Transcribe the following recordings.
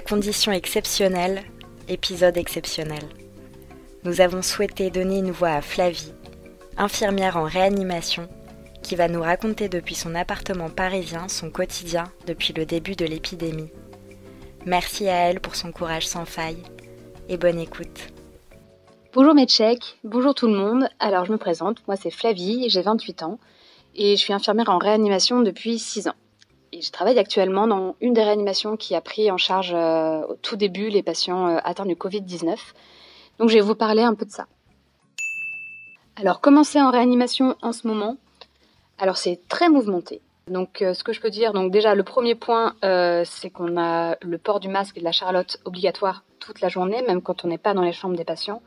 Condition exceptionnelle, épisode exceptionnel. Nous avons souhaité donner une voix à Flavie, infirmière en réanimation, qui va nous raconter depuis son appartement parisien son quotidien depuis le début de l'épidémie. Merci à elle pour son courage sans faille et bonne écoute. Bonjour tchèques, bonjour tout le monde. Alors je me présente, moi c'est Flavie, j'ai 28 ans et je suis infirmière en réanimation depuis 6 ans. Je travaille actuellement dans une des réanimations qui a pris en charge euh, au tout début les patients euh, atteints du Covid-19. Donc je vais vous parler un peu de ça. Alors commencer en réanimation en ce moment, alors c'est très mouvementé. Donc euh, ce que je peux dire, donc déjà le premier point, c'est qu'on a le port du masque et de la charlotte obligatoire toute la journée, même quand on n'est pas dans les chambres des patients.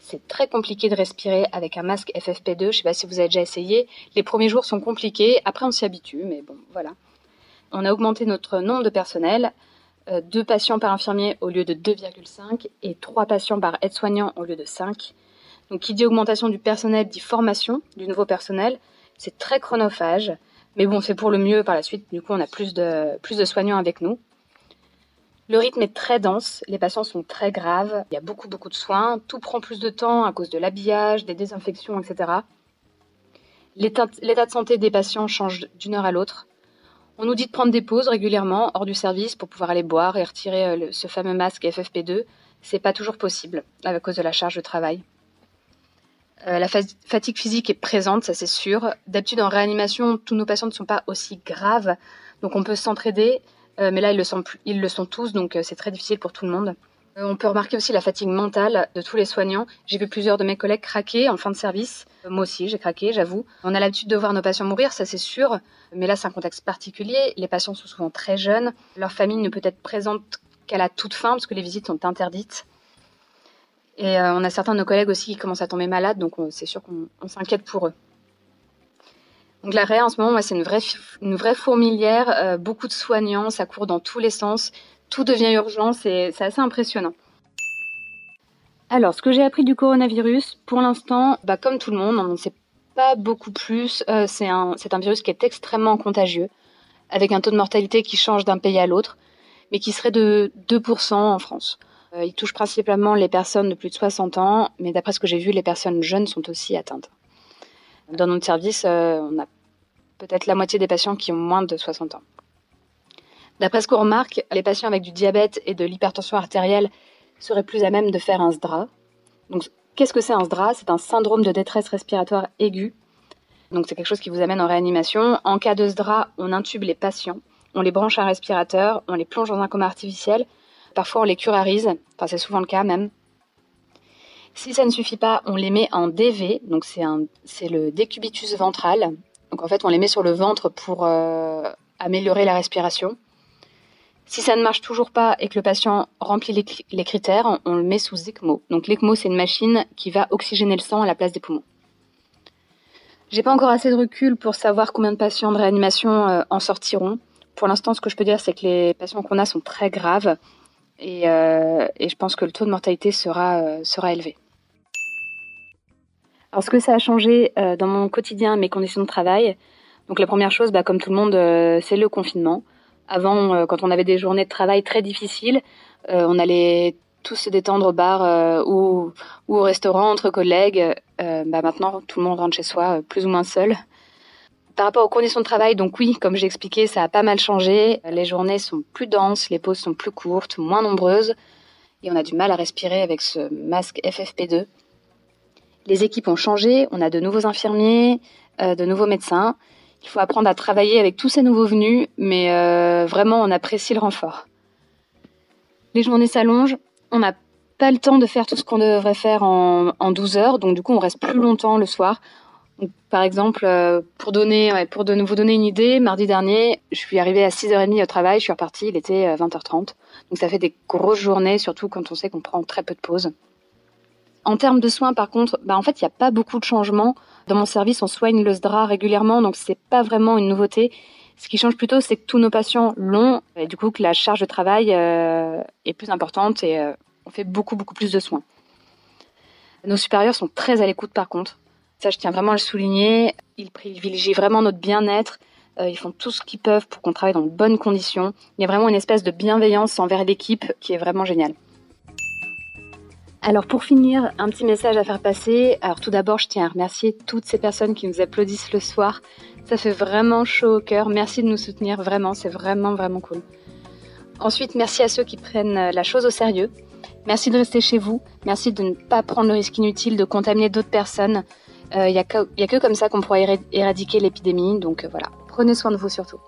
C'est très compliqué de respirer avec un masque FFP2. Je ne sais pas si vous avez déjà essayé. Les premiers jours sont compliqués. Après, on s'y habitue, mais bon, voilà. On a augmenté notre nombre de personnel. Euh, deux patients par infirmier au lieu de 2,5 et trois patients par aide-soignant au lieu de 5. Donc, qui dit augmentation du personnel dit formation du nouveau personnel. C'est très chronophage. Mais bon, c'est pour le mieux par la suite. Du coup, on a plus de, plus de soignants avec nous. Le rythme est très dense, les patients sont très graves, il y a beaucoup beaucoup de soins, tout prend plus de temps à cause de l'habillage, des désinfections, etc. L'état de santé des patients change d'une heure à l'autre. On nous dit de prendre des pauses régulièrement hors du service pour pouvoir aller boire et retirer euh, ce fameux masque FFP2. C'est pas toujours possible à cause de la charge de travail. Euh, la fatigue physique est présente, ça c'est sûr. D'habitude en réanimation, tous nos patients ne sont pas aussi graves, donc on peut s'entraider. Euh, mais là, ils le, sont, tous, donc c'est très difficile pour tout le monde. Euh, on peut remarquer aussi la fatigue mentale de tous les soignants. J'ai vu plusieurs de mes collègues craquer en fin de service. Moi aussi, j'ai craqué, j'avoue. On a l'habitude de voir nos patients mourir, ça c'est sûr. Mais là, c'est un contexte particulier. Les patients sont souvent très jeunes. Leur famille ne peut être présente qu'à la toute fin, parce que les visites sont interdites. Et on a certains de nos collègues aussi qui commencent à tomber malades, donc c'est sûr qu'on s'inquiète pour eux. Donc l'arrêt en ce moment, c'est une vraie, fourmilière, euh, beaucoup de soignants, ça court dans tous les sens, tout devient urgent, c'est assez impressionnant. Alors, ce que j'ai appris du coronavirus, pour l'instant, bah, comme tout le monde, on ne sait pas beaucoup plus. Euh, c'est un, virus qui est extrêmement contagieux, avec un taux de mortalité qui change d'un pays à l'autre, mais qui serait de 2% en France. Euh, il touche principalement les personnes de plus de 60 ans, mais d'après ce que j'ai vu, les personnes jeunes sont aussi atteintes. Dans notre service, euh, on a peut-être la moitié des patients qui ont moins de 60 ans. D'après ce qu'on remarque, les patients avec du diabète et de l'hypertension artérielle seraient plus à même de faire un SDRA. Donc, qu'est-ce que c'est un SDRA C'est un syndrome de détresse respiratoire aiguë. Donc, c'est quelque chose qui vous amène en réanimation. En cas de SDRA, on intube les patients, on les branche à un respirateur, on les plonge dans un coma artificiel. Parfois, on les curarise. Enfin, c'est souvent le cas même. Si ça ne suffit pas, on les met en DV, donc c'est le décubitus ventral. Donc en fait, on les met sur le ventre pour euh, améliorer la respiration. Si ça ne marche toujours pas et que le patient remplit les, critères, on, le met sous ECMO. Donc l'ECMO, c'est une machine qui va oxygéner le sang à la place des poumons. J'ai pas encore assez de recul pour savoir combien de patients de réanimation euh, en sortiront. Pour l'instant, ce que je peux dire, c'est que les patients qu'on a sont très graves et, euh, je pense que le taux de mortalité sera, sera élevé. Alors, ce que ça a changé euh, dans mon quotidien, mes conditions de travail, donc la première chose, bah, comme tout le monde, euh, c'est le confinement. Avant, euh, quand on avait des journées de travail très difficiles, on allait tous se détendre au bar ou, ou, au restaurant entre collègues. bah, maintenant, tout le monde rentre chez soi plus ou moins seul. Par rapport aux conditions de travail, donc oui, comme j'ai expliqué, ça a pas mal changé. Les journées sont plus denses, les pauses sont plus courtes, moins nombreuses, et on a du mal à respirer avec ce masque FFP2 les équipes ont changé, on a de nouveaux infirmiers, euh, de nouveaux médecins. Il faut apprendre à travailler avec tous ces nouveaux venus, mais euh, vraiment on apprécie le renfort. Les journées s'allongent, on n'a pas le temps de faire tout ce qu'on devrait faire en, 12 heures, donc du coup on reste plus longtemps le soir. par exemple, euh, pour, donner, pour vous donner une idée, mardi dernier, je suis arrivée à 6h30 au travail, je suis repartie, il était 20h30. Donc ça fait des grosses journées, surtout quand on sait qu'on prend très peu de pauses. En termes de soins, par contre, bah, en fait, il n'y a pas beaucoup de changements. Dans mon service, on soigne le SDRA régulièrement, donc c'est pas vraiment une nouveauté. Ce qui change plutôt, c'est que tous nos patients l'ont, et du coup que la charge de travail euh, est plus importante et euh, on fait beaucoup, beaucoup plus de soins. Nos supérieurs sont très à l'écoute par contre. Ça, je tiens vraiment à le souligner. Ils privilégient vraiment notre bien-être. ils font tout ce qu'ils peuvent pour qu'on travaille dans de bonnes conditions. Il y a vraiment une espèce de bienveillance envers l'équipe qui est vraiment géniale. Alors pour finir, un petit message à faire passer. Alors tout d'abord, je tiens à remercier toutes ces personnes qui nous applaudissent le soir. Ça fait vraiment chaud au cœur. Merci de nous soutenir, vraiment, c'est vraiment vraiment cool. Ensuite, merci à ceux qui prennent la chose au sérieux. Merci de rester chez vous. Merci de ne pas prendre le risque inutile de contaminer d'autres personnes. Il euh, n'y a, a, que comme ça qu'on pourra éradiquer l'épidémie. Donc euh, voilà, prenez soin de vous surtout.